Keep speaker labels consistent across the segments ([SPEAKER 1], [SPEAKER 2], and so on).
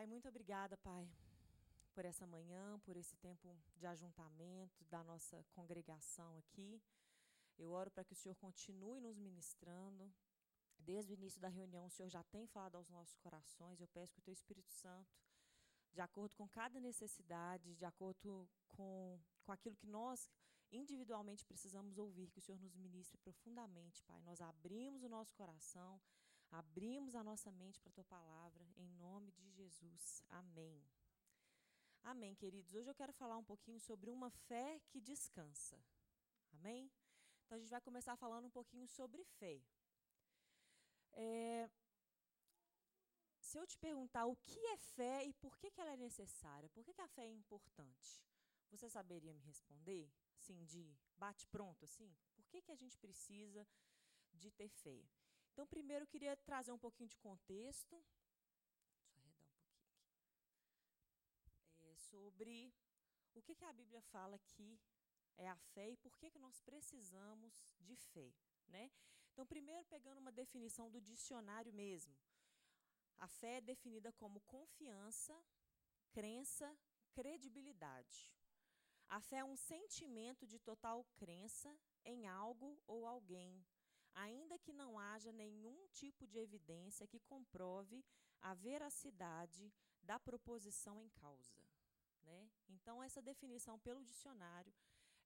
[SPEAKER 1] Pai, muito obrigada, Pai, por essa manhã, por esse tempo de ajuntamento da nossa congregação aqui. Eu oro para que o Senhor continue nos ministrando. Desde o início da reunião, o Senhor já tem falado aos nossos corações. Eu peço que o Teu Espírito Santo, de acordo com cada necessidade, de acordo com, com aquilo que nós individualmente precisamos ouvir, que o Senhor nos ministre profundamente, Pai. Nós abrimos o nosso coração Abrimos a nossa mente para a tua palavra, em nome de Jesus. Amém. Amém, queridos. Hoje eu quero falar um pouquinho sobre uma fé que descansa. Amém? Então a gente vai começar falando um pouquinho sobre fé. É, se eu te perguntar o que é fé e por que, que ela é necessária, por que, que a fé é importante, você saberia me responder? Assim, de bate-pronto, assim? Por que, que a gente precisa de ter fé? Então, primeiro eu queria trazer um pouquinho de contexto. Deixa eu arredar um pouquinho aqui. É, sobre o que, que a Bíblia fala que é a fé e por que, que nós precisamos de fé. Né? Então, primeiro, pegando uma definição do dicionário mesmo. A fé é definida como confiança, crença, credibilidade. A fé é um sentimento de total crença em algo ou alguém, ainda que não haja nenhum tipo de evidência que comprove a veracidade da proposição em causa. Né? Então, essa definição pelo dicionário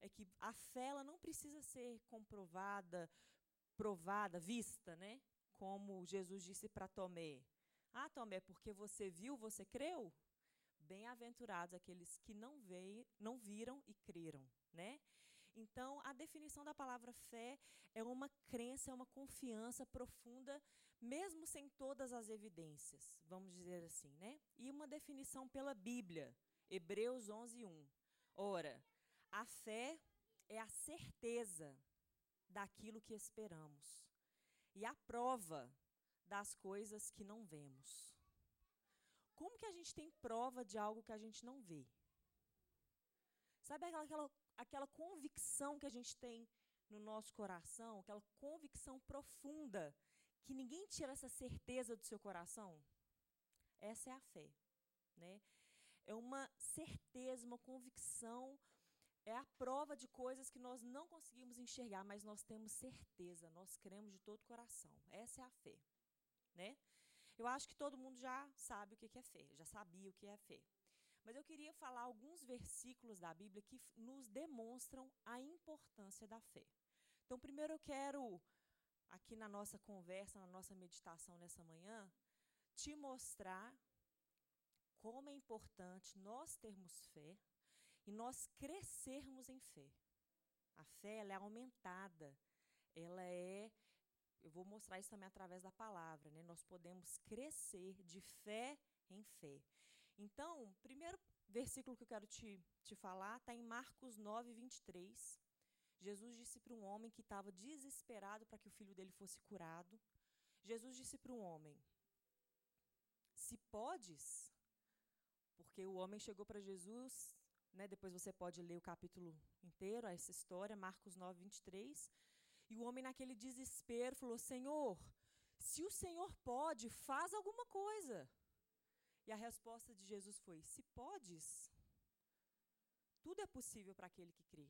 [SPEAKER 1] é que a fé ela não precisa ser comprovada, provada, vista, né? como Jesus disse para Tomé. Ah, Tomé, porque você viu, você creu? Bem-aventurados aqueles que não, veio, não viram e creram. Né? Então, a definição da palavra fé é uma crença, é uma confiança profunda, mesmo sem todas as evidências, vamos dizer assim, né? E uma definição pela Bíblia, Hebreus 11, 1. Ora, a fé é a certeza daquilo que esperamos e a prova das coisas que não vemos. Como que a gente tem prova de algo que a gente não vê? Sabe aquela, aquela aquela convicção que a gente tem no nosso coração, aquela convicção profunda, que ninguém tira essa certeza do seu coração? Essa é a fé. Né? É uma certeza, uma convicção, é a prova de coisas que nós não conseguimos enxergar, mas nós temos certeza, nós cremos de todo o coração. Essa é a fé. Né? Eu acho que todo mundo já sabe o que é fé, já sabia o que é fé. Mas eu queria falar alguns versículos da Bíblia que nos demonstram a importância da fé. Então, primeiro eu quero, aqui na nossa conversa, na nossa meditação nessa manhã, te mostrar como é importante nós termos fé e nós crescermos em fé. A fé ela é aumentada, ela é eu vou mostrar isso também através da palavra, né? Nós podemos crescer de fé em fé. Então, primeiro versículo que eu quero te, te falar está em Marcos 9, 23. Jesus disse para um homem que estava desesperado para que o filho dele fosse curado. Jesus disse para um homem: Se podes, porque o homem chegou para Jesus, né, depois você pode ler o capítulo inteiro, essa história, Marcos 9, 23. E o homem, naquele desespero, falou: Senhor, se o Senhor pode, faz alguma coisa. E a resposta de Jesus foi: Se podes, tudo é possível para aquele que crê.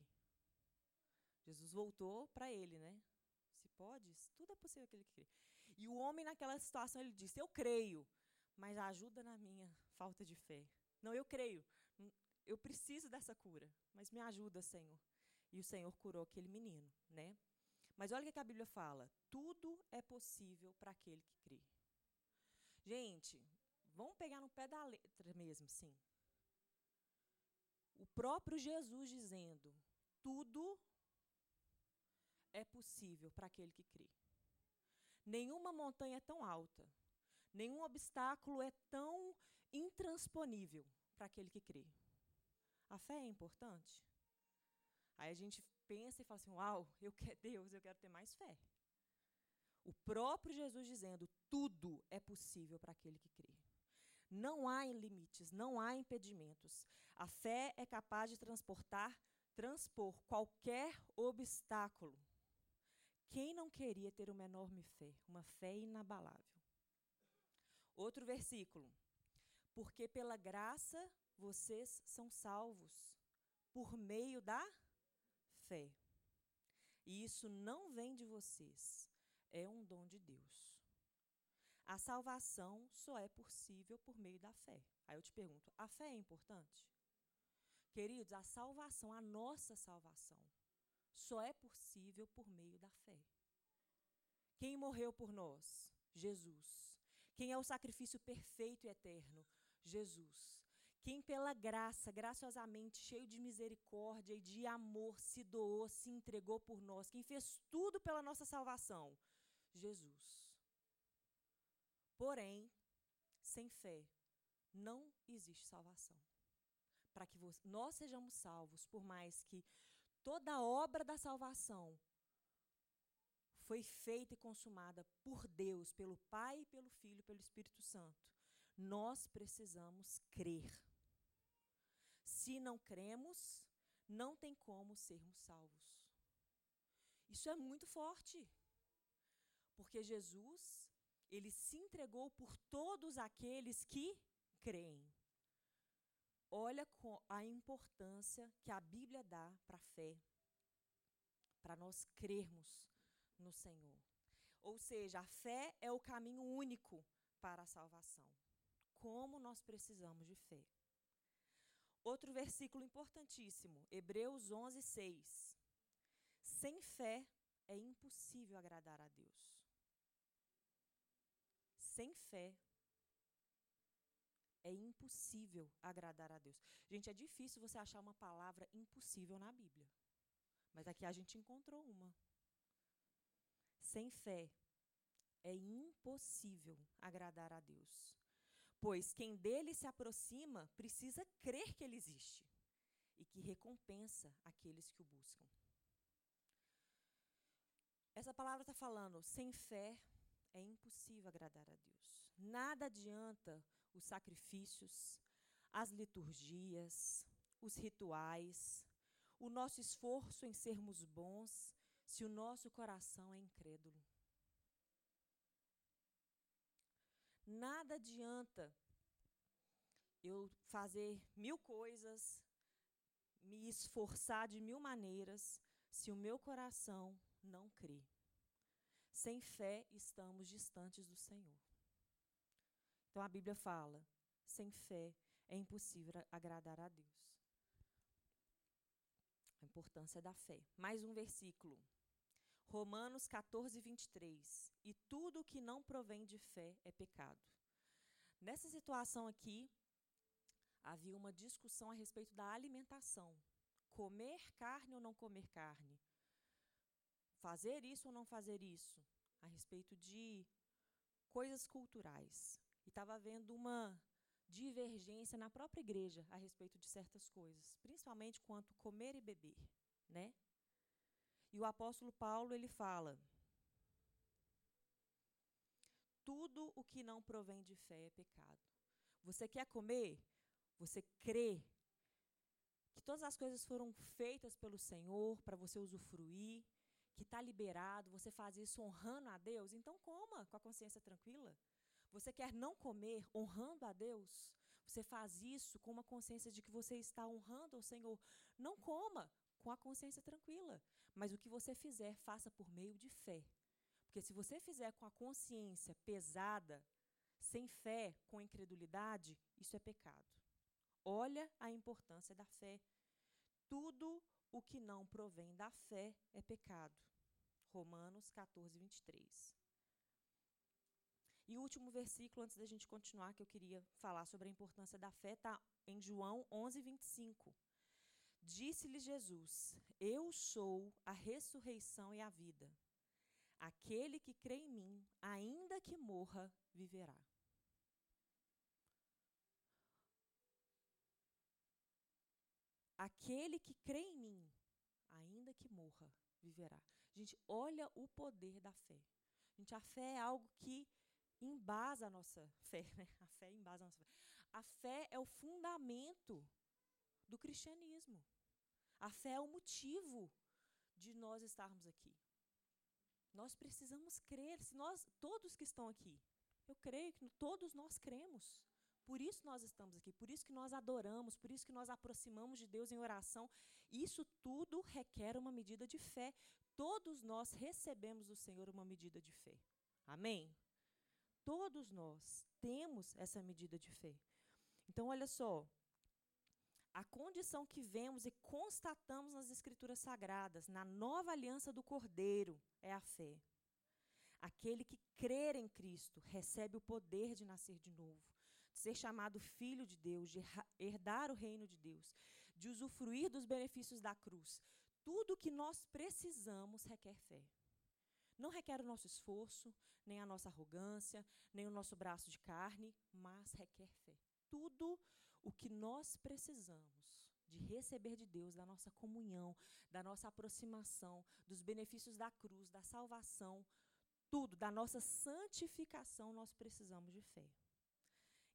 [SPEAKER 1] Jesus voltou para ele, né? Se podes, tudo é possível para aquele que crê. E o homem, naquela situação, ele disse: Eu creio, mas ajuda na minha falta de fé. Não, eu creio, eu preciso dessa cura, mas me ajuda, Senhor. E o Senhor curou aquele menino, né? Mas olha o que a Bíblia fala: tudo é possível para aquele que crê. Gente, Vamos pegar no pé da letra mesmo, sim. O próprio Jesus dizendo: tudo é possível para aquele que crê. Nenhuma montanha é tão alta, nenhum obstáculo é tão intransponível para aquele que crê. A fé é importante? Aí a gente pensa e fala assim: Uau, eu quero Deus, eu quero ter mais fé. O próprio Jesus dizendo: tudo é possível para aquele que crê. Não há limites, não há impedimentos. A fé é capaz de transportar, transpor qualquer obstáculo. Quem não queria ter uma enorme fé, uma fé inabalável? Outro versículo. Porque pela graça vocês são salvos, por meio da fé. E isso não vem de vocês, é um dom de Deus. A salvação só é possível por meio da fé. Aí eu te pergunto: a fé é importante? Queridos, a salvação, a nossa salvação, só é possível por meio da fé. Quem morreu por nós? Jesus. Quem é o sacrifício perfeito e eterno? Jesus. Quem, pela graça, graciosamente, cheio de misericórdia e de amor, se doou, se entregou por nós. Quem fez tudo pela nossa salvação? Jesus. Porém, sem fé, não existe salvação. Para que nós sejamos salvos, por mais que toda a obra da salvação foi feita e consumada por Deus, pelo Pai, pelo Filho, pelo Espírito Santo, nós precisamos crer. Se não cremos, não tem como sermos salvos. Isso é muito forte. Porque Jesus ele se entregou por todos aqueles que creem. Olha a importância que a Bíblia dá para a fé, para nós crermos no Senhor. Ou seja, a fé é o caminho único para a salvação. Como nós precisamos de fé. Outro versículo importantíssimo, Hebreus 11, 6. Sem fé é impossível agradar a Deus sem fé, é impossível agradar a Deus. Gente, é difícil você achar uma palavra impossível na Bíblia. Mas aqui a gente encontrou uma. Sem fé, é impossível agradar a Deus. Pois quem dele se aproxima precisa crer que ele existe e que recompensa aqueles que o buscam. Essa palavra está falando, sem fé é impossível agradar a Deus. Nada adianta os sacrifícios, as liturgias, os rituais, o nosso esforço em sermos bons, se o nosso coração é incrédulo. Nada adianta eu fazer mil coisas, me esforçar de mil maneiras, se o meu coração não crê. Sem fé estamos distantes do Senhor. Então a Bíblia fala: sem fé é impossível agradar a Deus. A importância da fé. Mais um versículo. Romanos 14, 23. E tudo que não provém de fé é pecado. Nessa situação aqui, havia uma discussão a respeito da alimentação. Comer carne ou não comer carne? Fazer isso ou não fazer isso, a respeito de coisas culturais. E estava havendo uma divergência na própria igreja a respeito de certas coisas, principalmente quanto comer e beber, né? E o apóstolo Paulo ele fala: tudo o que não provém de fé é pecado. Você quer comer? Você crê que todas as coisas foram feitas pelo Senhor para você usufruir, que está liberado, você faz isso honrando a Deus, então coma com a consciência tranquila. Você quer não comer honrando a Deus? Você faz isso com uma consciência de que você está honrando o Senhor. Não coma com a consciência tranquila. Mas o que você fizer, faça por meio de fé. Porque se você fizer com a consciência pesada, sem fé, com incredulidade, isso é pecado. Olha a importância da fé. Tudo o que não provém da fé é pecado. Romanos 14, 23. E o último versículo, antes da gente continuar, que eu queria falar sobre a importância da fé, está em João 11, 25. Disse-lhe Jesus: Eu sou a ressurreição e a vida. Aquele que crê em mim, ainda que morra, viverá. Aquele que crê em mim, ainda que morra, viverá. Gente, olha o poder da fé. Gente, a fé é algo que embasa a nossa fé, né? A fé embasa a nossa fé. A fé é o fundamento do cristianismo. A fé é o motivo de nós estarmos aqui. Nós precisamos crer, se nós, todos que estão aqui, eu creio que todos nós cremos, Por isso nós estamos aqui, por isso que nós adoramos, por isso que nós aproximamos de Deus em oração. Isso tudo requer uma medida de fé. Todos nós recebemos do Senhor uma medida de fé. Amém? Todos nós temos essa medida de fé. Então, olha só. A condição que vemos e constatamos nas Escrituras Sagradas, na nova aliança do Cordeiro, é a fé. Aquele que crer em Cristo recebe o poder de nascer de novo, de ser chamado filho de Deus, de herdar o reino de Deus, de usufruir dos benefícios da cruz. Tudo o que nós precisamos requer fé. Não requer o nosso esforço, nem a nossa arrogância, nem o nosso braço de carne, mas requer fé. Tudo o que nós precisamos de receber de Deus, da nossa comunhão, da nossa aproximação, dos benefícios da cruz, da salvação, tudo, da nossa santificação, nós precisamos de fé.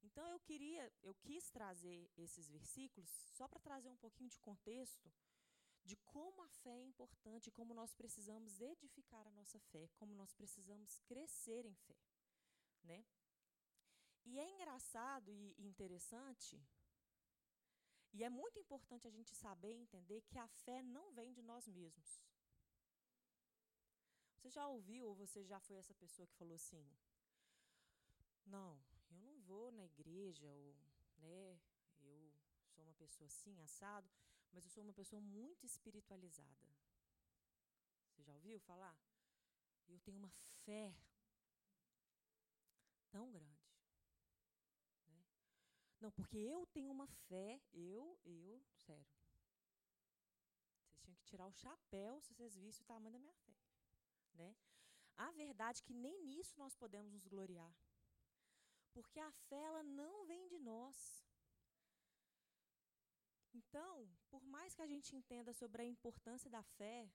[SPEAKER 1] Então eu queria, eu quis trazer esses versículos só para trazer um pouquinho de contexto de como a fé é importante, como nós precisamos edificar a nossa fé, como nós precisamos crescer em fé, né? E é engraçado e interessante, e é muito importante a gente saber entender que a fé não vem de nós mesmos. Você já ouviu ou você já foi essa pessoa que falou assim: "Não, eu não vou na igreja ou, né, eu sou uma pessoa assim, assado, mas eu sou uma pessoa muito espiritualizada. Você já ouviu falar? Eu tenho uma fé tão grande. Né? Não, porque eu tenho uma fé, eu, eu, sério. Vocês tinham que tirar o chapéu se vocês vissem o tamanho da minha fé. Né? A verdade é que nem nisso nós podemos nos gloriar. Porque a fé ela não vem de nós. Então, por mais que a gente entenda sobre a importância da fé,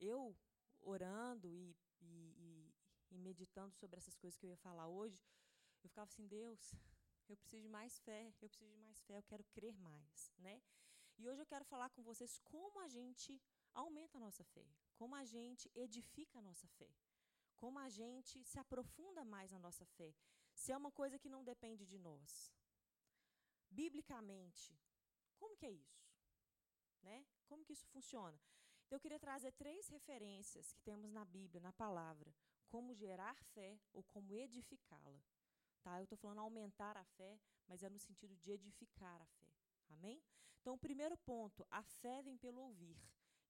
[SPEAKER 1] eu orando e, e, e, meditando sobre essas coisas que eu ia falar hoje, eu ficava assim, Deus, eu preciso de mais fé, eu preciso de mais fé, eu quero crer mais, né? E hoje eu quero falar com vocês como a gente aumenta a nossa fé, como a gente edifica a nossa fé, como a gente se aprofunda mais na nossa fé, se é uma coisa que não depende de nós. Biblicamente, como que é isso? Né? Como que isso funciona? Então, eu queria trazer três referências que temos na Bíblia, na palavra, como gerar fé ou como edificá-la. Tá? Eu estou falando aumentar a fé, mas é no sentido de edificar a fé. Amém? Então, o primeiro ponto, a fé vem pelo ouvir.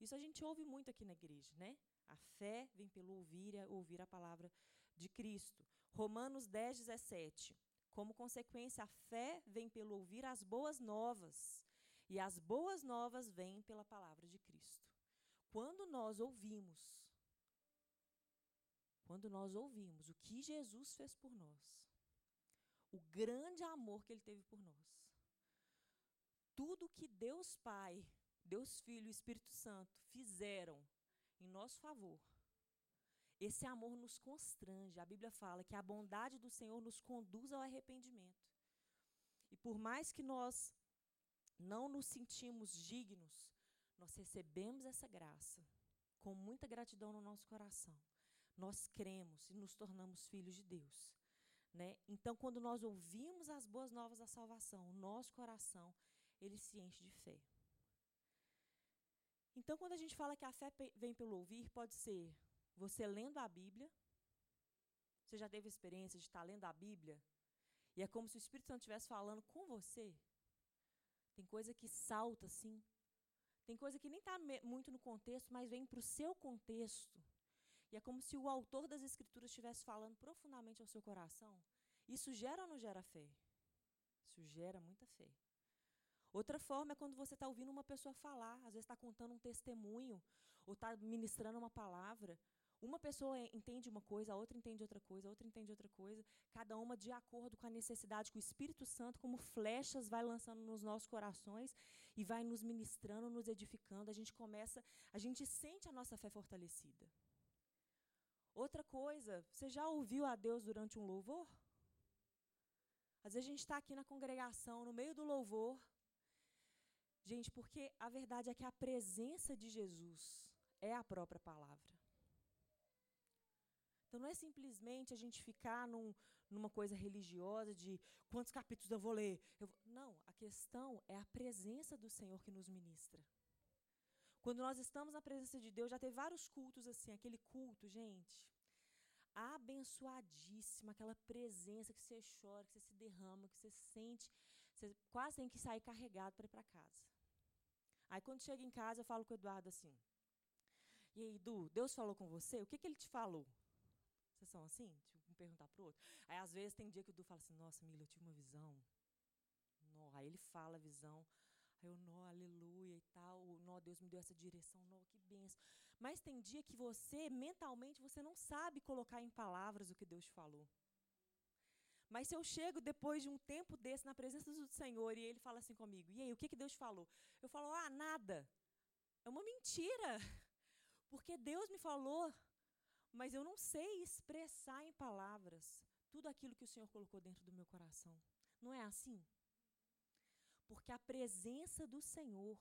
[SPEAKER 1] Isso a gente ouve muito aqui na igreja, né? A fé vem pelo ouvir e ouvir a palavra de Cristo. Romanos 10, 17. Como consequência, a fé vem pelo ouvir as boas novas. E as boas novas vêm pela palavra de Cristo. Quando nós ouvimos, quando nós ouvimos o que Jesus fez por nós, o grande amor que ele teve por nós, tudo que Deus Pai, Deus Filho e Espírito Santo fizeram em nosso favor, esse amor nos constrange. A Bíblia fala que a bondade do Senhor nos conduz ao arrependimento. E por mais que nós não nos sentimos dignos, nós recebemos essa graça com muita gratidão no nosso coração. Nós cremos e nos tornamos filhos de Deus. Né? Então, quando nós ouvimos as boas novas da salvação, o nosso coração, ele se enche de fé. Então, quando a gente fala que a fé vem pelo ouvir, pode ser você lendo a Bíblia. Você já teve experiência de estar lendo a Bíblia? E é como se o Espírito Santo estivesse falando com você. Tem coisa que salta assim. Tem coisa que nem está muito no contexto, mas vem para o seu contexto. E é como se o autor das Escrituras estivesse falando profundamente ao seu coração. Isso gera ou não gera fé? Isso gera muita fé. Outra forma é quando você está ouvindo uma pessoa falar, às vezes está contando um testemunho, ou está ministrando uma palavra. Uma pessoa entende uma coisa, a outra entende outra coisa, a outra entende outra coisa, cada uma de acordo com a necessidade que o Espírito Santo, como flechas, vai lançando nos nossos corações e vai nos ministrando, nos edificando. A gente começa, a gente sente a nossa fé fortalecida. Outra coisa, você já ouviu a Deus durante um louvor? Às vezes a gente está aqui na congregação, no meio do louvor. Gente, porque a verdade é que a presença de Jesus é a própria palavra. Então não é simplesmente a gente ficar num, numa coisa religiosa de quantos capítulos eu vou ler. Eu vou... Não, a questão é a presença do Senhor que nos ministra. Quando nós estamos na presença de Deus, já teve vários cultos assim, aquele culto, gente, abençoadíssima, aquela presença que você chora, que você se derrama, que você sente, você quase tem que sair carregado para ir para casa. Aí quando chega em casa, eu falo com o Eduardo assim: E aí, Edu, Deus falou com você? O que, que ele te falou? Vocês são assim? Tipo, um perguntar para o outro. Aí às vezes tem dia que o Edu fala assim: Nossa, Mila, eu tive uma visão. Nó, aí ele fala a visão. Aí eu, nó, aleluia e tal. Nó, Deus me deu essa direção. Nó, que benção. Mas tem dia que você, mentalmente, você não sabe colocar em palavras o que Deus falou. Mas se eu chego depois de um tempo desse na presença do Senhor e ele fala assim comigo, e aí, o que, que Deus falou? Eu falo, ah, nada. É uma mentira. Porque Deus me falou, mas eu não sei expressar em palavras tudo aquilo que o Senhor colocou dentro do meu coração. Não é assim? Porque a presença do Senhor,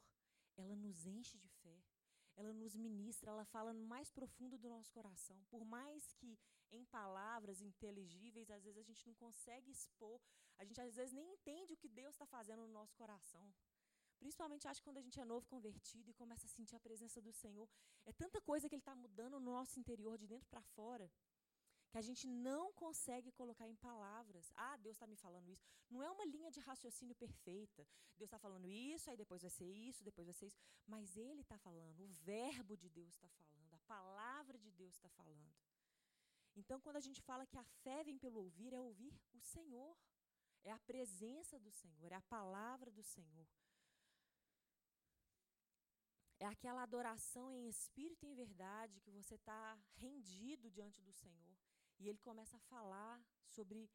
[SPEAKER 1] ela nos enche de fé ela nos ministra, ela fala no mais profundo do nosso coração. Por mais que em palavras inteligíveis, às vezes a gente não consegue expor, a gente às vezes nem entende o que Deus está fazendo no nosso coração. Principalmente, acho que quando a gente é novo convertido e começa a sentir a presença do Senhor, é tanta coisa que Ele está mudando no nosso interior, de dentro para fora, que a gente não consegue colocar em palavras. Ah, Deus está me falando isso. Não é uma linha de raciocínio perfeita. Deus está falando isso, aí depois vai ser isso, depois vai ser isso. Mas Ele está falando, o verbo de Deus está falando, a palavra de Deus está falando. Então, quando a gente fala que a fé vem pelo ouvir, é ouvir o Senhor. É a presença do Senhor, é a palavra do Senhor. É aquela adoração em espírito e em verdade que você está rendido diante do Senhor. E ele começa a falar sobre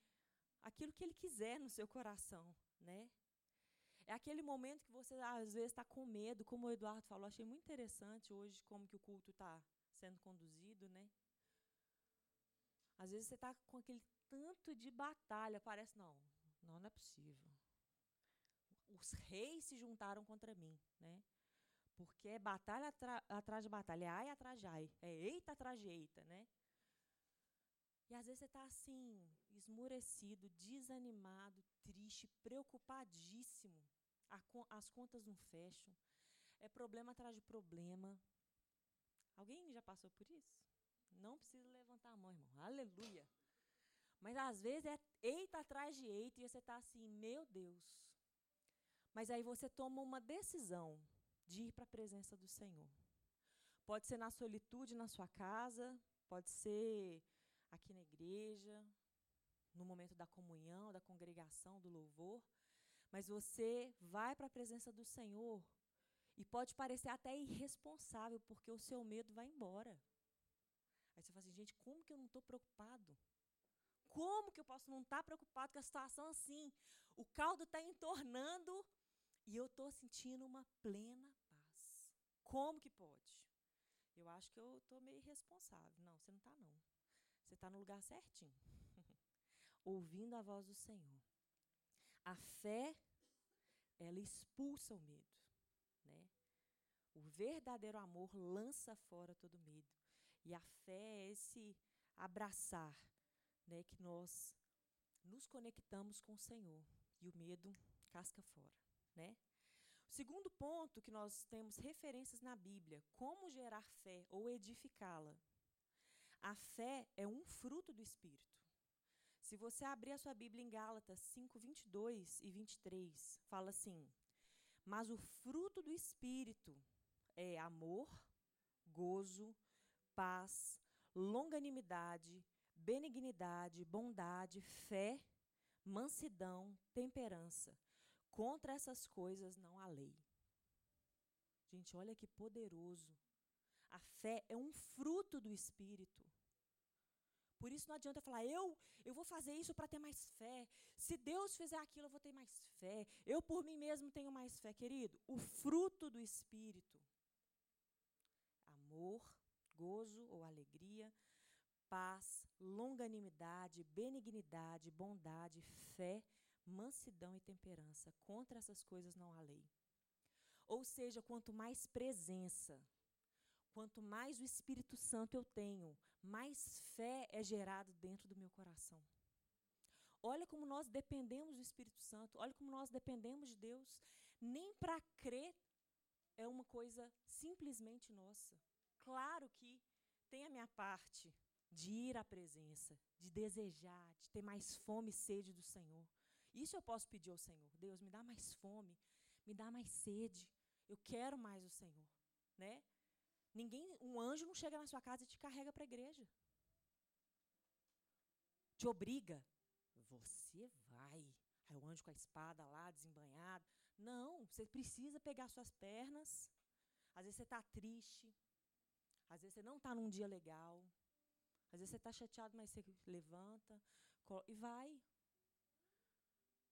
[SPEAKER 1] aquilo que ele quiser no seu coração, né? É aquele momento que você às vezes está com medo, como o Eduardo falou, achei muito interessante hoje como que o culto está sendo conduzido, né? Às vezes você está com aquele tanto de batalha, parece não, não, não é possível. Os reis se juntaram contra mim, né? Porque é batalha atrás de batalha, é ai atrás de ai, é eita atrás de eita, né? E às vezes você está assim, esmurecido, desanimado, triste, preocupadíssimo. as contas não fecham. É problema atrás de problema. Alguém já passou por isso? Não precisa levantar a mão, irmão. Aleluia. Mas às vezes é eita atrás de eita e você está assim, meu Deus. Mas aí você toma uma decisão de ir para a presença do Senhor. Pode ser na solitude na sua casa, pode ser aqui na igreja, no momento da comunhão, da congregação, do louvor, mas você vai para a presença do Senhor e pode parecer até irresponsável, porque o seu medo vai embora. Aí você fala assim, gente, como que eu não estou preocupado? Como que eu posso não estar tá preocupado com a situação assim? O caldo está entornando e eu estou sentindo uma plena paz. Como que pode? Eu acho que eu estou meio irresponsável. Não, você não está, não. Você está no lugar certinho. Ouvindo a voz do Senhor. A fé, ela expulsa o medo. Né? O verdadeiro amor lança fora todo medo. E a fé é esse abraçar né, que nós nos conectamos com o Senhor. E o medo casca fora. Né? O segundo ponto que nós temos referências na Bíblia, como gerar fé ou edificá-la. A fé é um fruto do Espírito. Se você abrir a sua Bíblia em Gálatas 5, 22 e 23, fala assim: Mas o fruto do Espírito é amor, gozo, paz, longanimidade, benignidade, bondade, fé, mansidão, temperança. Contra essas coisas não há lei. Gente, olha que poderoso a fé é um fruto do Espírito. Por isso não adianta falar, eu, eu vou fazer isso para ter mais fé. Se Deus fizer aquilo, eu vou ter mais fé. Eu por mim mesmo tenho mais fé, querido. O fruto do Espírito. Amor, gozo ou alegria, paz, longanimidade, benignidade, bondade, fé, mansidão e temperança. Contra essas coisas não há lei. Ou seja, quanto mais presença, Quanto mais o Espírito Santo eu tenho, mais fé é gerado dentro do meu coração. Olha como nós dependemos do Espírito Santo, olha como nós dependemos de Deus. Nem para crer é uma coisa simplesmente nossa. Claro que tem a minha parte de ir à presença, de desejar, de ter mais fome e sede do Senhor. Isso eu posso pedir ao Senhor. Deus, me dá mais fome, me dá mais sede. Eu quero mais o Senhor, né? Ninguém, um anjo não chega na sua casa e te carrega para a igreja. Te obriga. Você vai. Aí o anjo com a espada lá, desembanhado. Não, você precisa pegar suas pernas. Às vezes você está triste. Às vezes você não está num dia legal. Às vezes você está chateado, mas você levanta e vai.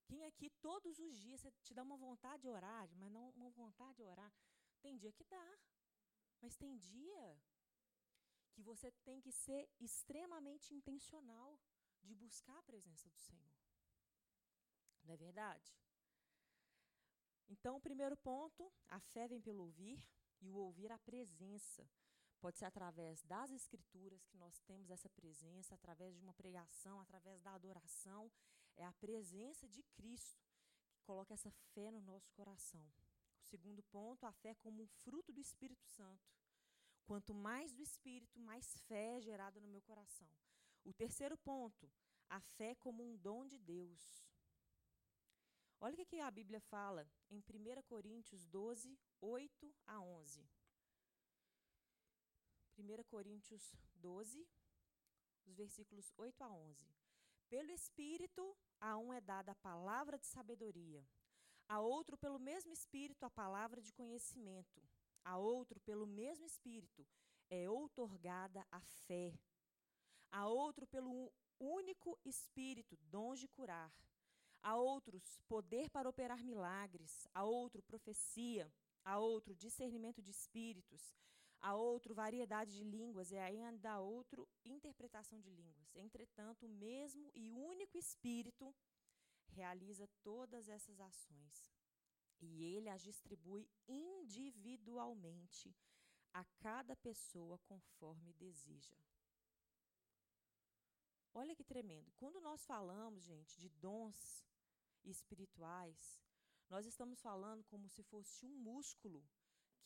[SPEAKER 1] Quem aqui todos os dias você te dá uma vontade de orar, mas não uma vontade de orar. Tem dia que dá. Mas tem dia que você tem que ser extremamente intencional de buscar a presença do Senhor. Não é verdade? Então, o primeiro ponto, a fé vem pelo ouvir e o ouvir a presença. Pode ser através das escrituras que nós temos essa presença, através de uma pregação, através da adoração. É a presença de Cristo que coloca essa fé no nosso coração. Segundo ponto, a fé como um fruto do Espírito Santo. Quanto mais do Espírito, mais fé é gerada no meu coração. O terceiro ponto, a fé como um dom de Deus. Olha o que a Bíblia fala em 1 Coríntios 12, 8 a 11. 1 Coríntios 12, os versículos 8 a 11. Pelo Espírito, a um é dada a palavra de sabedoria, a outro, pelo mesmo Espírito, a palavra de conhecimento. A outro, pelo mesmo Espírito, é outorgada a fé. A outro, pelo único Espírito, dons de curar. A outros, poder para operar milagres. A outro, profecia. A outro, discernimento de espíritos. A outro, variedade de línguas. E ainda a outro, interpretação de línguas. Entretanto, o mesmo e único Espírito realiza todas essas ações. E ele as distribui individualmente a cada pessoa conforme deseja. Olha que tremendo. Quando nós falamos, gente, de dons espirituais, nós estamos falando como se fosse um músculo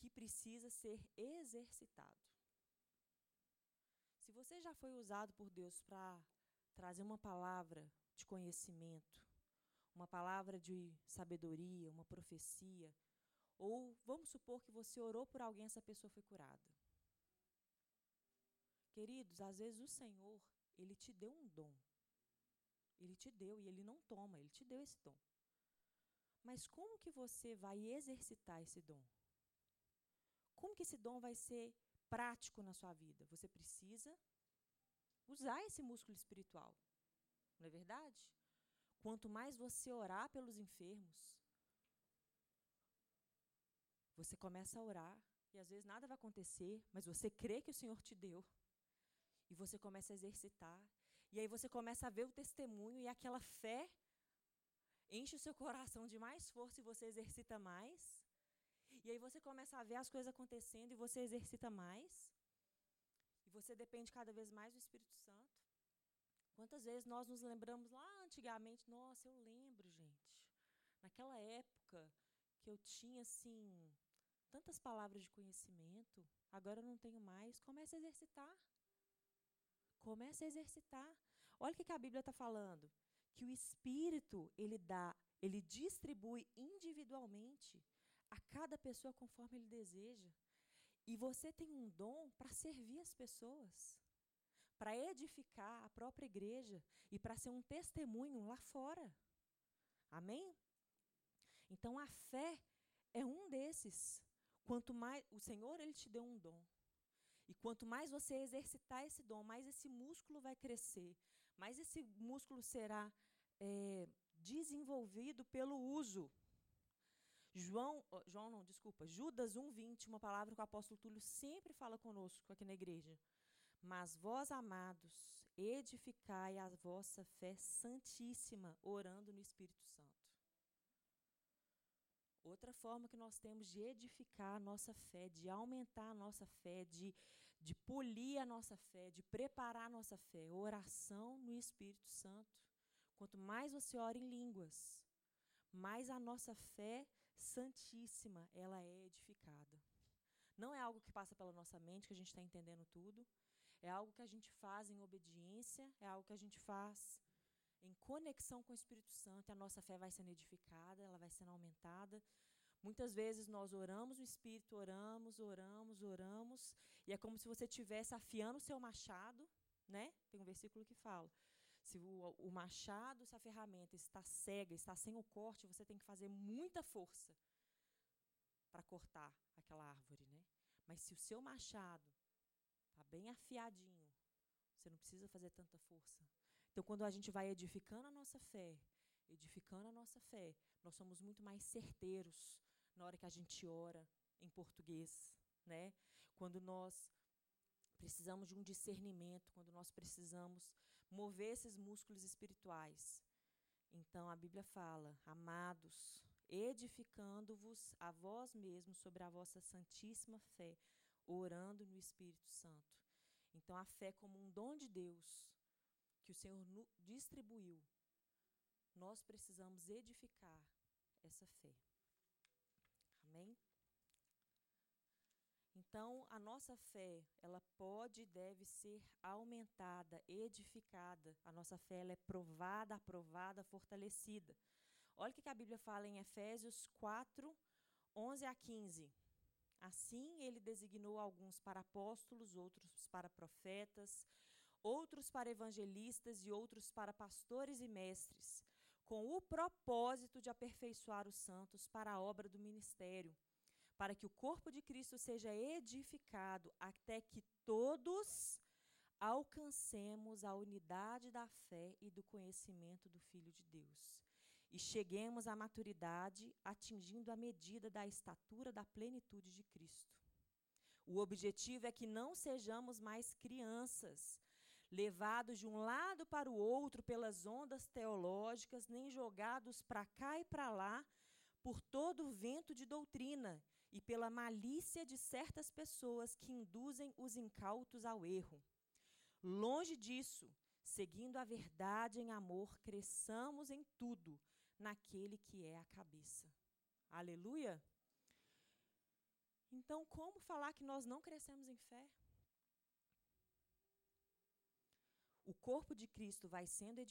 [SPEAKER 1] que precisa ser exercitado. Se você já foi usado por Deus para trazer uma palavra de conhecimento, uma palavra de sabedoria, uma profecia, ou vamos supor que você orou por alguém e essa pessoa foi curada. Queridos, às vezes o Senhor, ele te deu um dom. Ele te deu e ele não toma, ele te deu esse dom. Mas como que você vai exercitar esse dom? Como que esse dom vai ser prático na sua vida? Você precisa usar esse músculo espiritual. Não é verdade? Quanto mais você orar pelos enfermos, você começa a orar e às vezes nada vai acontecer, mas você crê que o Senhor te deu. E você começa a exercitar. E aí você começa a ver o testemunho e aquela fé enche o seu coração de mais força e você exercita mais. E aí você começa a ver as coisas acontecendo e você exercita mais. E você depende cada vez mais do Espírito Santo. Quantas vezes nós nos lembramos lá antigamente, nossa, eu lembro, gente. Naquela época que eu tinha assim tantas palavras de conhecimento, agora eu não tenho mais. Comece a exercitar. Comece a exercitar. Olha o que, a Bíblia está falando. Que o Espírito, ele dá, ele distribui individualmente a cada pessoa conforme ele deseja. E você tem um dom para servir as pessoas para edificar a própria igreja e para ser um testemunho lá fora. Amém? Então a fé é um desses. Quanto mais o Senhor ele te deu um dom. E quanto mais você exercitar esse dom, mais esse músculo vai crescer, mais esse músculo será é, desenvolvido pelo uso. João, João não, desculpa, Judas 1:20, uma palavra que o apóstolo Túlio sempre fala conosco aqui na igreja. Mas vós, amados, edificai a vossa fé santíssima, orando no Espírito Santo. Outra forma que nós temos de edificar a nossa fé, de aumentar a nossa fé, de, de polir a nossa fé, de preparar a nossa fé, oração no Espírito Santo. Quanto mais você ora em línguas, mais a nossa fé santíssima ela é edificada. Não é algo que passa pela nossa mente, que a gente está entendendo tudo. É algo que a gente faz em obediência, é algo que a gente faz em conexão com o Espírito Santo, a nossa fé vai sendo edificada, ela vai sendo aumentada. Muitas vezes nós oramos no Espírito, oramos, oramos, oramos, e é como se você estivesse afiando o seu machado, né? Tem um versículo que fala: se o, o machado, se a ferramenta está cega, está sem o corte, você tem que fazer muita força para cortar aquela árvore, né? Mas se o seu machado está bem afiadinho, você não precisa fazer tanta força. Então, quando a gente vai edificando a nossa fé, edificando a nossa fé, nós somos muito mais certeiros na hora que a gente ora em português, né? Quando nós precisamos de um discernimento, quando nós precisamos mover esses músculos espirituais. Então a Bíblia fala: Amados, edificando-vos a vós mesmos sobre a vossa santíssima fé, orando no Espírito Santo. Então a fé como um dom de Deus que o Senhor distribuiu, nós precisamos edificar essa fé. Amém? Então, a nossa fé, ela pode e deve ser aumentada, edificada. A nossa fé ela é provada, aprovada, fortalecida. Olha o que a Bíblia fala em Efésios 4, 11 a 15. Assim, ele designou alguns para apóstolos, outros para profetas, outros para evangelistas e outros para pastores e mestres, com o propósito de aperfeiçoar os santos para a obra do ministério para que o corpo de Cristo seja edificado até que todos alcancemos a unidade da fé e do conhecimento do Filho de Deus e cheguemos à maturidade, atingindo a medida da estatura da plenitude de Cristo. O objetivo é que não sejamos mais crianças, levados de um lado para o outro pelas ondas teológicas, nem jogados para cá e para lá por todo o vento de doutrina e pela malícia de certas pessoas que induzem os incautos ao erro. Longe disso, seguindo a verdade em amor, cresçamos em tudo naquele que é a cabeça. Aleluia? Então, como falar que nós não crescemos em fé? O corpo de Cristo vai sendo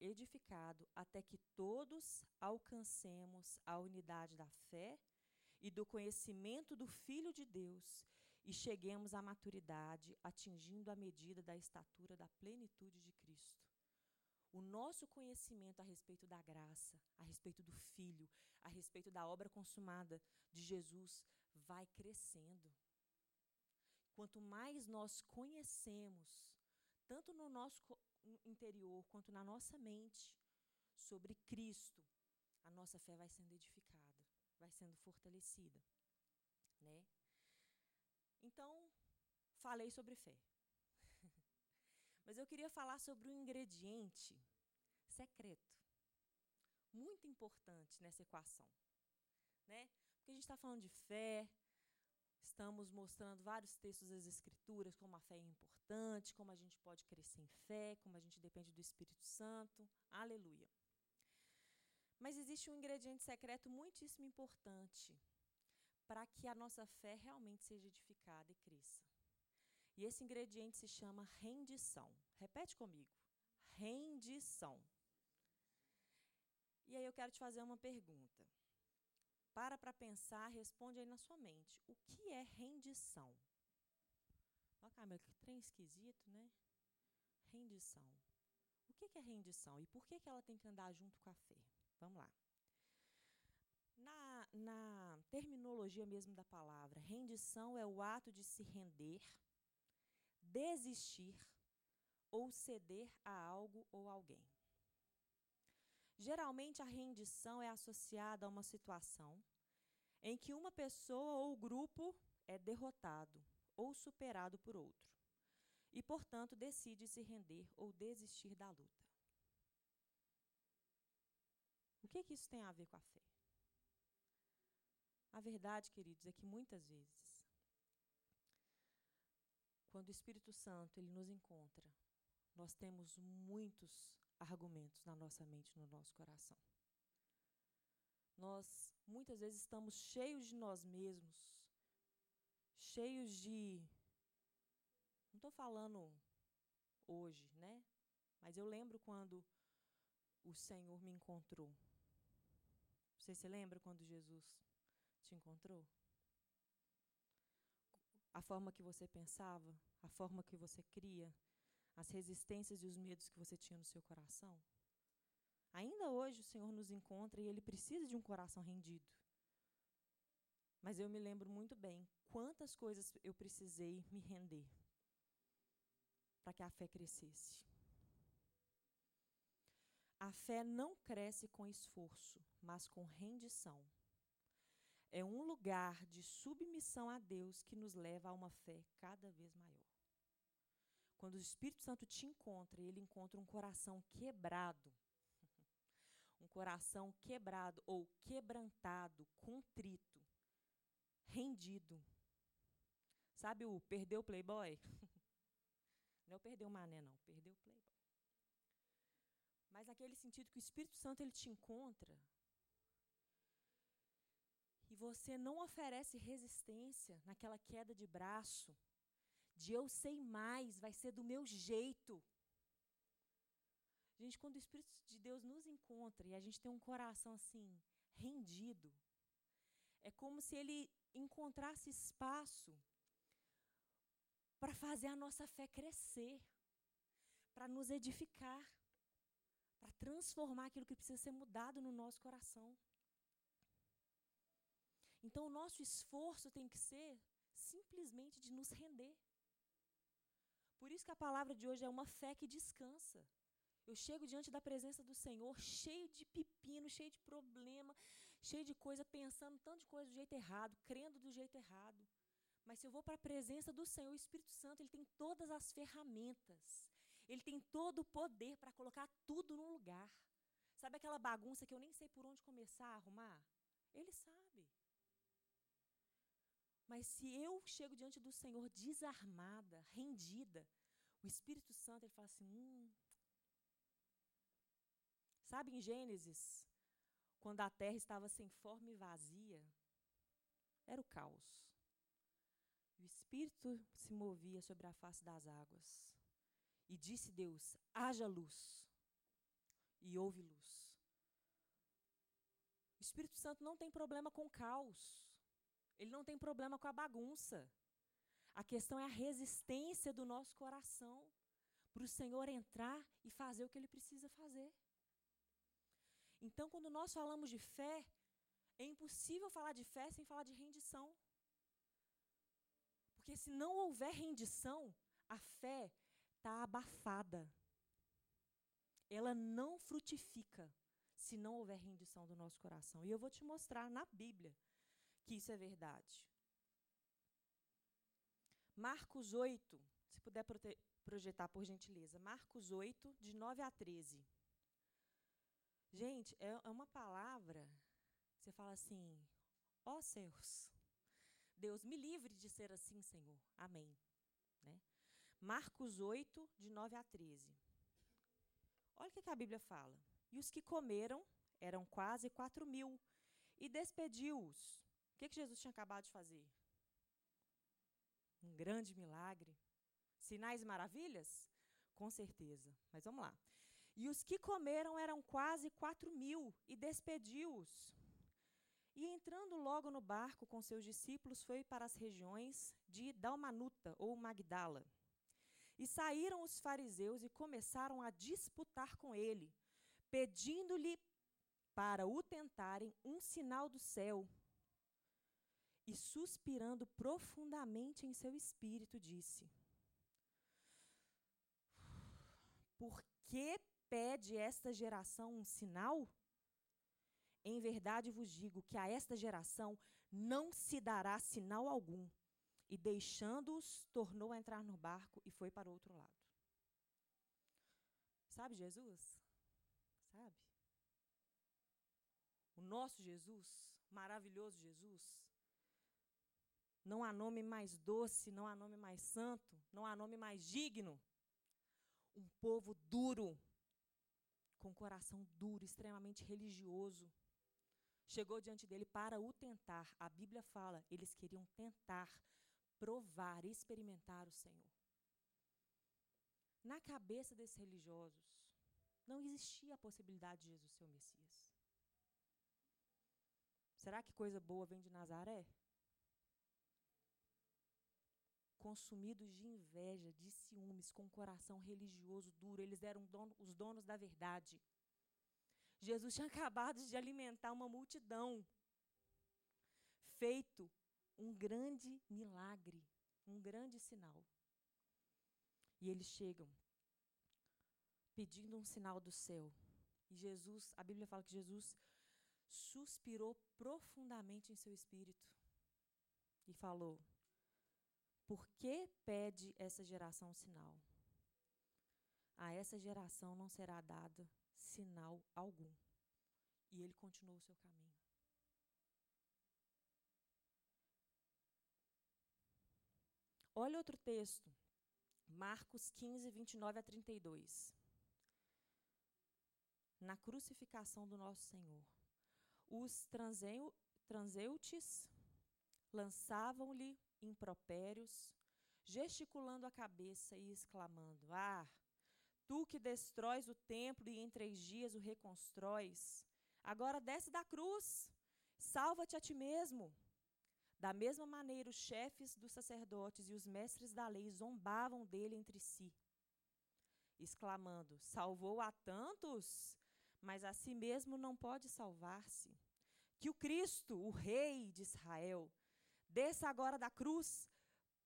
[SPEAKER 1] edificado até que todos alcancemos a unidade da fé e do conhecimento do Filho de Deus e cheguemos à maturidade, atingindo a medida da estatura da plenitude de Cristo. O nosso conhecimento a respeito da graça, a respeito do Filho, a respeito da obra consumada de Jesus vai crescendo. Quanto mais nós conhecemos, tanto no nosso interior quanto na nossa mente, sobre Cristo, a nossa fé vai sendo edificada vai sendo fortalecida, né? Então, falei sobre fé. Mas eu queria falar sobre um ingrediente secreto, muito importante nessa equação, né? Porque a gente está falando de fé, estamos mostrando vários textos das Escrituras, como a fé é importante, como a gente pode crescer em fé, como a gente depende do Espírito Santo. Aleluia. Mas existe um ingrediente secreto muitíssimo importante para que a nossa fé realmente seja edificada e cresça. E esse ingrediente se chama rendição. Repete comigo. Rendição. E aí eu quero te fazer uma pergunta. Para para pensar, responde aí na sua mente. O que é rendição? Ó, Camila, que trem esquisito, né? Rendição. O que é rendição e por que ela tem que andar junto com a fé? Vamos lá. Na, na terminologia mesmo da palavra, rendição é o ato de se render, desistir ou ceder a algo ou alguém. Geralmente, a rendição é associada a uma situação em que uma pessoa ou grupo é derrotado ou superado por outro e, portanto, decide se render ou desistir da luta. O que, que isso tem a ver com a fé? A verdade, queridos, é que muitas vezes, quando o Espírito Santo ele nos encontra, nós temos muitos argumentos na nossa mente, no nosso coração. Nós muitas vezes estamos cheios de nós mesmos, cheios de. Não estou falando hoje, né? Mas eu lembro quando o Senhor me encontrou. Você se lembra quando Jesus te encontrou? A forma que você pensava, a forma que você cria, as resistências e os medos que você tinha no seu coração? Ainda hoje o Senhor nos encontra e Ele precisa de um coração rendido. Mas eu me lembro muito bem quantas coisas eu precisei me render para que a fé crescesse. A fé não cresce com esforço, mas com rendição. É um lugar de submissão a Deus que nos leva a uma fé cada vez maior. Quando o Espírito Santo te encontra, ele encontra um coração quebrado. Um coração quebrado ou quebrantado, contrito, rendido. Sabe o perdeu o playboy? Não é o perdeu o mané, não. Perdeu o playboy. Mas naquele sentido que o Espírito Santo ele te encontra e você não oferece resistência naquela queda de braço, de eu sei mais, vai ser do meu jeito. Gente, quando o Espírito de Deus nos encontra e a gente tem um coração assim, rendido, é como se ele encontrasse espaço para fazer a nossa fé crescer, para nos edificar, para transformar aquilo que precisa ser mudado no nosso coração. Então, o nosso esforço tem que ser simplesmente de nos render. Por isso que a palavra de hoje é uma fé que descansa. Eu chego diante da presença do Senhor cheio de pepino, cheio de problema, cheio de coisa, pensando tanto de coisa do jeito errado, crendo do jeito errado. Mas se eu vou para a presença do Senhor, o Espírito Santo, ele tem todas as ferramentas. Ele tem todo o poder para colocar tudo no lugar. Sabe aquela bagunça que eu nem sei por onde começar a arrumar? Ele sabe. Mas se eu chego diante do Senhor desarmada, rendida, o Espírito Santo ele fala assim: hum. Sabe em Gênesis, quando a terra estava sem forma e vazia, era o caos. O Espírito se movia sobre a face das águas. E disse Deus: haja luz. E houve luz. O Espírito Santo não tem problema com caos. Ele não tem problema com a bagunça. A questão é a resistência do nosso coração para o Senhor entrar e fazer o que ele precisa fazer. Então, quando nós falamos de fé, é impossível falar de fé sem falar de rendição. Porque se não houver rendição, a fé está abafada. Ela não frutifica se não houver rendição do nosso coração. E eu vou te mostrar na Bíblia que isso é verdade. Marcos 8, se puder projetar por gentileza. Marcos 8, de 9 a 13. Gente, é, é uma palavra, você fala assim, ó oh, céus, Deus me livre de ser assim, Senhor. Amém. Marcos 8, de 9 a 13. Olha o que, que a Bíblia fala. E os que comeram eram quase quatro mil, e despediu-os o que, que Jesus tinha acabado de fazer? Um grande milagre. Sinais e maravilhas? Com certeza. Mas vamos lá. E os que comeram eram quase quatro mil, e despediu-os. E entrando logo no barco com seus discípulos, foi para as regiões de Dalmanuta ou Magdala. E saíram os fariseus e começaram a disputar com ele, pedindo-lhe para o tentarem um sinal do céu. E suspirando profundamente em seu espírito, disse: Por que pede esta geração um sinal? Em verdade vos digo que a esta geração não se dará sinal algum. E deixando-os, tornou a entrar no barco e foi para o outro lado. Sabe Jesus? Sabe? O nosso Jesus, maravilhoso Jesus, Não há nome mais doce, não há nome mais santo, não há nome mais digno. Um povo duro, com coração duro, extremamente religioso, chegou diante dele para o tentar. A Bíblia fala, eles queriam tentar, provar, experimentar o Senhor. Na cabeça desses religiosos, não existia a possibilidade de Jesus ser o Messias. Será que coisa boa vem de Nazaré? Consumidos de inveja, de ciúmes, com um coração religioso duro, eles eram dono, os donos da verdade. Jesus tinha acabado de alimentar uma multidão, feito um grande milagre, um grande sinal. E eles chegam pedindo um sinal do céu. E Jesus, a Bíblia fala que Jesus suspirou profundamente em seu espírito e falou: Por que pede essa geração sinal? A essa geração não será dada sinal algum. E ele continuou o seu caminho. Olha outro texto, Marcos 15, 29 a 32. Na crucificação do nosso Senhor, os transeutes lançavam-lhe impropérios, gesticulando a cabeça e exclamando: Ah, Tu que destróis o templo e em três dias o reconstróis, agora desce da cruz, salva-te a ti mesmo. Da mesma maneira, os chefes dos sacerdotes e os mestres da lei zombavam dele entre si, exclamando: Salvou a tantos, mas a si mesmo não pode salvar-se. Que o Cristo, o Rei de Israel, desça agora da cruz,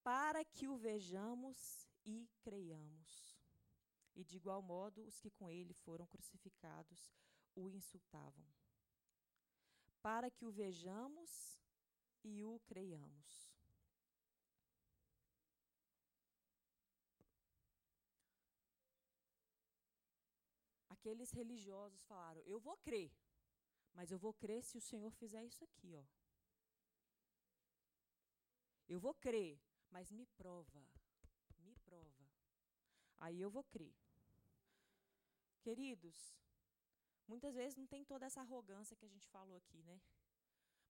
[SPEAKER 1] para que o vejamos e creiamos. E de igual modo, os que com ele foram crucificados o insultavam. Para que o vejamos e o creiamos. Aqueles religiosos falaram: Eu vou crer, mas eu vou crer se o Senhor fizer isso aqui, ó. Eu vou crer, mas me prova, me prova. Aí eu vou crer. Queridos, muitas vezes não tem toda essa arrogância que a gente falou aqui, né?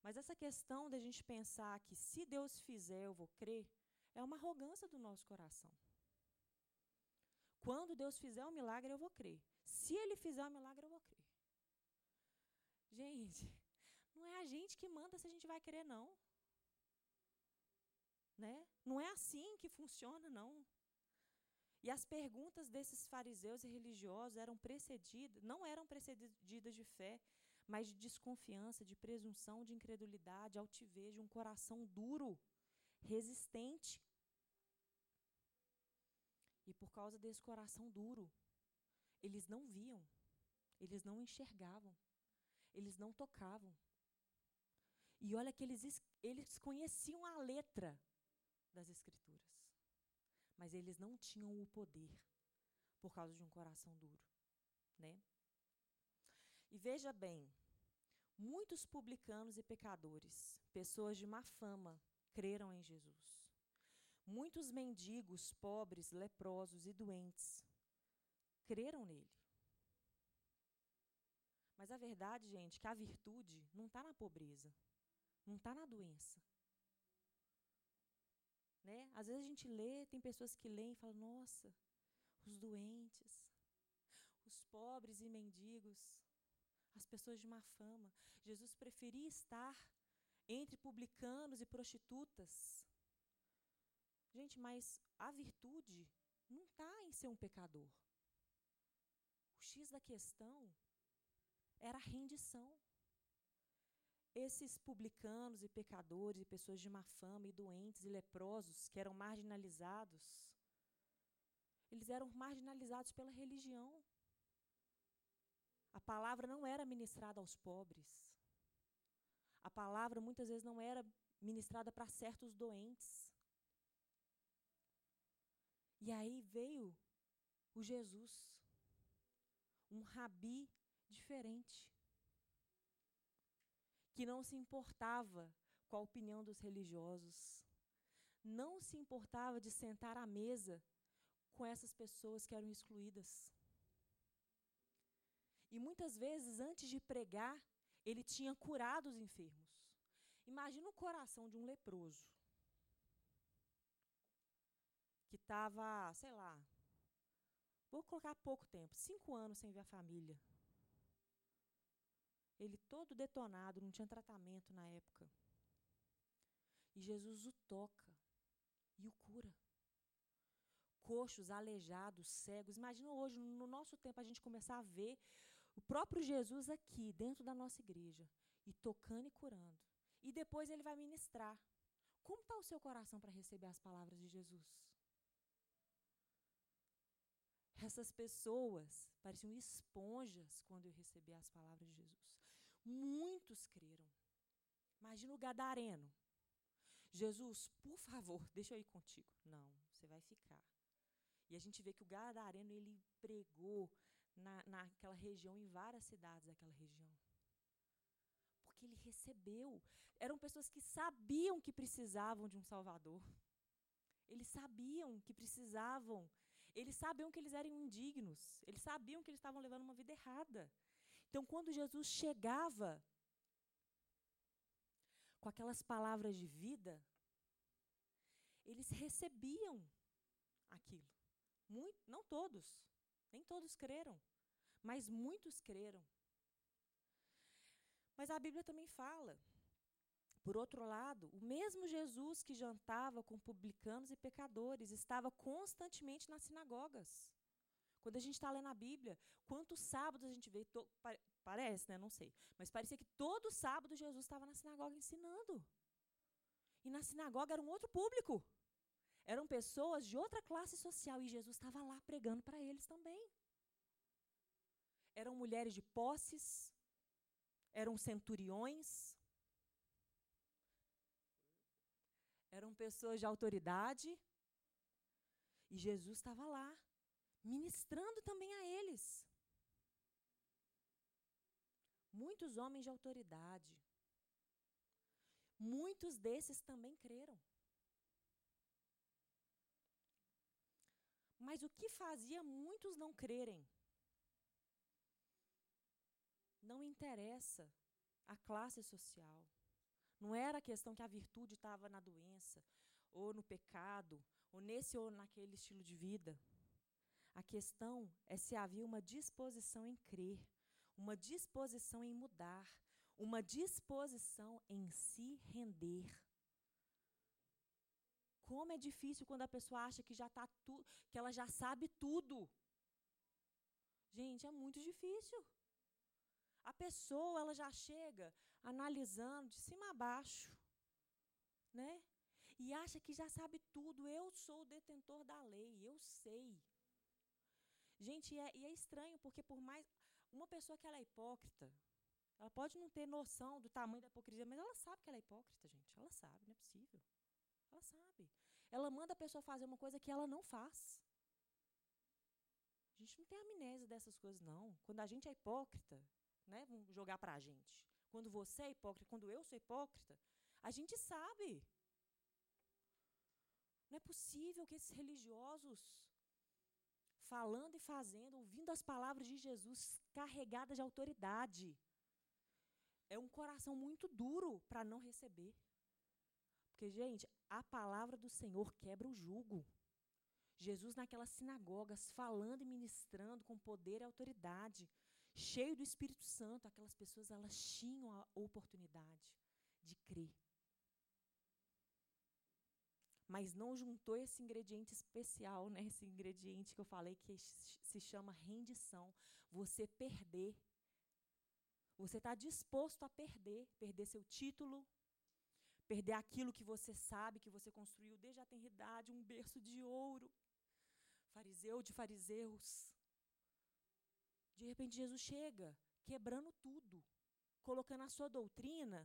[SPEAKER 1] Mas essa questão da gente pensar que se Deus fizer eu vou crer, é uma arrogância do nosso coração. Quando Deus fizer um milagre, eu vou crer. Se Ele fizer um milagre, eu vou crer. Gente, não é a gente que manda se a gente vai crer, não. Né? Não é assim que funciona, não. E as perguntas desses fariseus e religiosos eram precedidas, não eram precedidas de fé, mas de desconfiança, de presunção, de incredulidade, altivez, de um coração duro, resistente. E por causa desse coração duro, eles não viam, eles não enxergavam, eles não tocavam. E olha que eles, eles conheciam a letra das Escrituras mas eles não tinham o poder por causa de um coração duro, né? E veja bem, muitos publicanos e pecadores, pessoas de má fama, creram em Jesus. Muitos mendigos, pobres, leprosos e doentes creram nele. Mas a verdade, gente, é que a virtude não está na pobreza, não está na doença, né? Às vezes a gente lê, tem pessoas que leem e falam: nossa, os doentes, os pobres e mendigos, as pessoas de má fama. Jesus preferia estar entre publicanos e prostitutas. Gente, mas a virtude não está em ser um pecador. O X da questão era a rendição. Esses publicanos e pecadores e pessoas de má fama e doentes e leprosos que eram marginalizados, eles eram marginalizados pela religião. A palavra não era ministrada aos pobres. A palavra muitas vezes não era ministrada para certos doentes. E aí veio o Jesus, um rabi diferente que não se importava com a opinião dos religiosos, não se importava de sentar à mesa com essas pessoas que eram excluídas. E muitas vezes, antes de pregar, ele tinha curado os enfermos. Imagina o coração de um leproso que estava, sei lá, vou colocar pouco tempo, cinco anos sem ver a família. Ele todo detonado, não tinha tratamento na época. E Jesus o toca e o cura. Coxos, aleijados, cegos. Imagina hoje, no nosso tempo, a gente começar a ver o próprio Jesus aqui, dentro da nossa igreja, e tocando e curando. E depois ele vai ministrar. Como está o seu coração para receber as palavras de Jesus? Essas pessoas pareciam esponjas quando eu recebi as palavras de Jesus. Muitos creram. Imagina o gadareno. Jesus, por favor, deixa eu ir contigo. Não, você vai ficar. E a gente vê que o gadareno ele pregou na, naquela região, em várias cidades daquela região. Porque ele recebeu. Eram pessoas que sabiam que precisavam de um Salvador. Eles sabiam que precisavam. Eles sabiam que eles eram indignos. Eles sabiam que eles estavam levando uma vida errada. Então, quando Jesus chegava com aquelas palavras de vida, eles recebiam aquilo. Muito, não todos, nem todos creram, mas muitos creram. Mas a Bíblia também fala, por outro lado, o mesmo Jesus que jantava com publicanos e pecadores estava constantemente nas sinagogas. Quando a gente está lendo a Bíblia, quantos sábados a gente vê, parece, né? Não sei. Mas parecia que todo sábado Jesus estava na sinagoga ensinando. E na sinagoga era um outro público. Eram pessoas de outra classe social e Jesus estava lá pregando para eles também. Eram mulheres de posses, eram centuriões, eram pessoas de autoridade. E Jesus estava lá, ministrando também a eles. Muitos homens de autoridade. Muitos desses também creram. Mas o que fazia muitos não crerem? Não interessa a classe social. Não era a questão que a virtude estava na doença, ou no pecado, ou nesse ou naquele estilo de vida. A questão é se havia uma disposição em crer, uma disposição em mudar, uma disposição em se render. Como é difícil quando a pessoa acha que já tá tu, que ela já sabe tudo. Gente, é muito difícil. A pessoa ela já chega analisando de cima a baixo, né? E acha que já sabe tudo. Eu sou o detentor da lei, eu sei. Gente, é, e é estranho porque por mais uma pessoa que ela é hipócrita, ela pode não ter noção do tamanho da hipocrisia, mas ela sabe que ela é hipócrita, gente. Ela sabe, não é possível. Ela sabe. Ela manda a pessoa fazer uma coisa que ela não faz. A gente não tem amnésia dessas coisas, não. Quando a gente é hipócrita, né, vamos jogar para a gente. Quando você é hipócrita, quando eu sou hipócrita, a gente sabe. Não é possível que esses religiosos, falando e fazendo, ouvindo as palavras de Jesus, carregadas de autoridade, é um coração muito duro para não receber. Porque, gente, a palavra do Senhor quebra o jugo. Jesus naquelas sinagogas, falando e ministrando com poder e autoridade, cheio do Espírito Santo, aquelas pessoas elas tinham a oportunidade de crer. Mas não juntou esse ingrediente especial, né? Esse ingrediente que eu falei que se chama rendição. Você perder. Você está disposto a perder, perder seu título, perder aquilo que você sabe, que você construiu desde a tenridade, um berço de ouro, fariseu de fariseus. De repente, Jesus chega, quebrando tudo, colocando a sua doutrina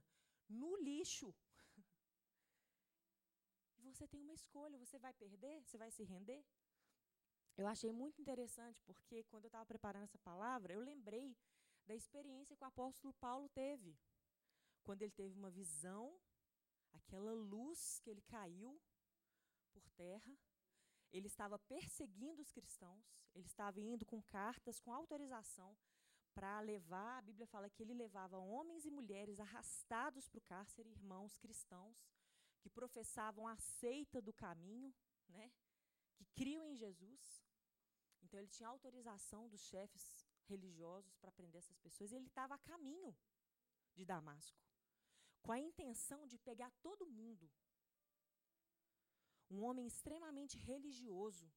[SPEAKER 1] no lixo. E você tem uma escolha: você vai perder? Você vai se render? Eu achei muito interessante, porque quando eu estava preparando essa palavra, eu lembrei da experiência que o apóstolo Paulo teve. Quando ele teve uma visão aquela luz que ele caiu por terra, ele estava perseguindo os cristãos, ele estava indo com cartas, com autorização, para levar, a Bíblia fala que ele levava homens e mulheres arrastados para o cárcere, irmãos cristãos, que professavam a seita do caminho, né, que criam em Jesus. Então ele tinha autorização dos chefes religiosos para prender essas pessoas, e ele estava a caminho de Damasco, com a intenção de pegar todo mundo. Um homem extremamente religioso,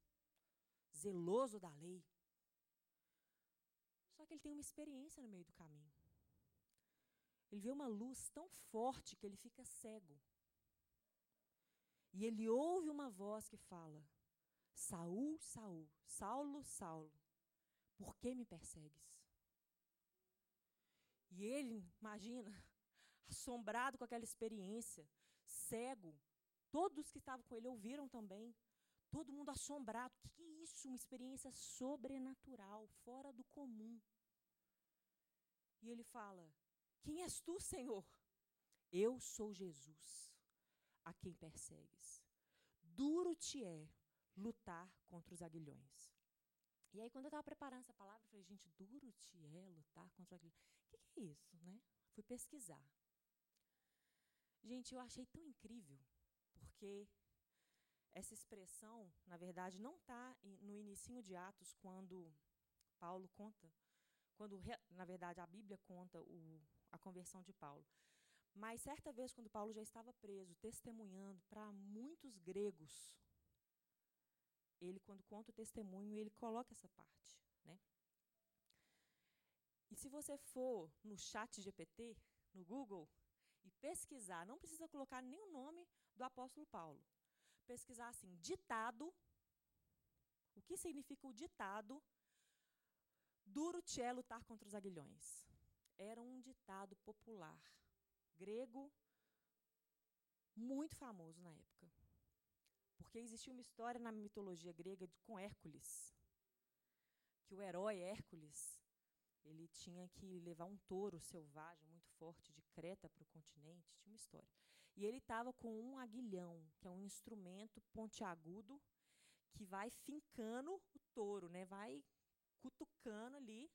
[SPEAKER 1] zeloso da lei. Só que ele tem uma experiência no meio do caminho. Ele vê uma luz tão forte que ele fica cego. E ele ouve uma voz que fala: Saul, Saul, Saulo, Saulo, por que me persegues? E ele, imagina, assombrado com aquela experiência, cego, todos que estavam com ele ouviram também, todo mundo assombrado. Que isso? Uma experiência sobrenatural, fora do comum. E ele fala: Quem és tu, Senhor? Eu sou Jesus, a quem persegues. Duro te é lutar contra os aguilhões. E aí, quando eu estava preparando essa palavra, eu falei, gente, duro te é lutar contra os aguilhões. O que, que é isso, né? Fui pesquisar. Gente, eu achei tão incrível, porque essa expressão, na verdade, não está no inicinho de Atos, quando Paulo conta, quando, na verdade, a Bíblia conta o, a conversão de Paulo. Mas certa vez, quando Paulo já estava preso, testemunhando para muitos gregos, ele, quando conta o testemunho, ele coloca essa parte. Né? E se você for no chat GPT, no Google, e pesquisar, não precisa colocar nem o nome do apóstolo Paulo. Pesquisar assim, ditado. O que significa o ditado? Duro te é lutar contra os aguilhões. Era um ditado popular, grego, muito famoso na época. Porque existia uma história na mitologia grega de, com Hércules, que o herói Hércules ele tinha que levar um touro selvagem forte de Creta para o continente, tinha uma história. E ele estava com um aguilhão, que é um instrumento pontiagudo que vai fincando o touro, né? Vai cutucando ali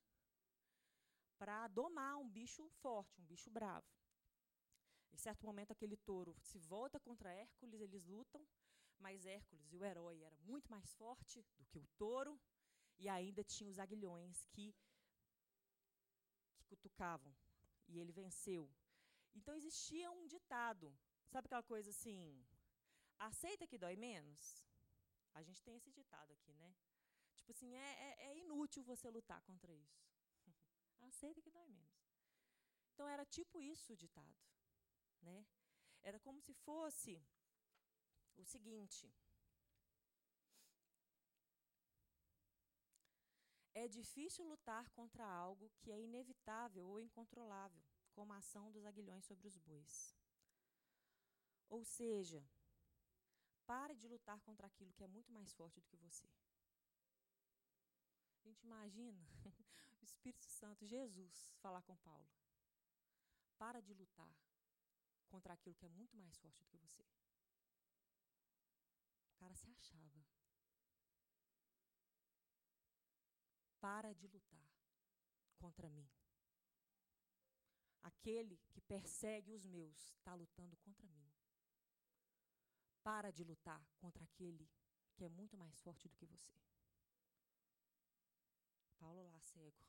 [SPEAKER 1] para domar um bicho forte, um bicho bravo. Em certo momento aquele touro se volta contra Hércules, eles lutam, mas Hércules, o herói, era muito mais forte do que o touro e ainda tinha os aguilhões que cutucavam. E ele venceu. Então existia um ditado. Sabe aquela coisa assim? Aceita que dói menos? A gente tem esse ditado aqui, né? Tipo assim, é, é, é inútil você lutar contra isso. Aceita que dói menos. Então era tipo isso o ditado, né? Era como se fosse o seguinte: É difícil lutar contra algo que é inevitável ou incontrolável, como a ação dos aguilhões sobre os bois. Ou seja, pare de lutar contra aquilo que é muito mais forte do que você. A gente imagina o Espírito Santo, Jesus, falar com Paulo. Para de lutar contra aquilo que é muito mais forte do que você. O cara se achava. Para de lutar contra mim. Aquele que persegue os meus está lutando contra mim. Para de lutar contra aquele que é muito mais forte do que você. Paulo lá cego.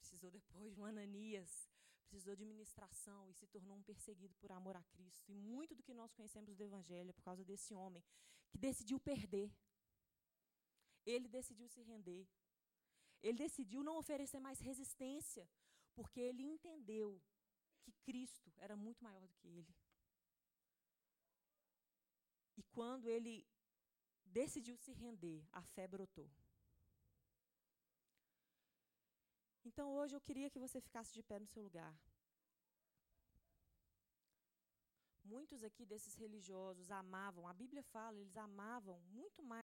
[SPEAKER 1] Precisou depois de um Ananias, precisou de ministração e se tornou um perseguido por amor a Cristo. E muito do que nós conhecemos do Evangelho é por causa desse homem que decidiu perder. Ele decidiu se render. Ele decidiu não oferecer mais resistência, porque ele entendeu que Cristo era muito maior do que ele. E quando ele decidiu se render, a fé brotou. Então hoje eu queria que você ficasse de pé no seu lugar. Muitos aqui desses religiosos amavam, a Bíblia fala, eles amavam muito mais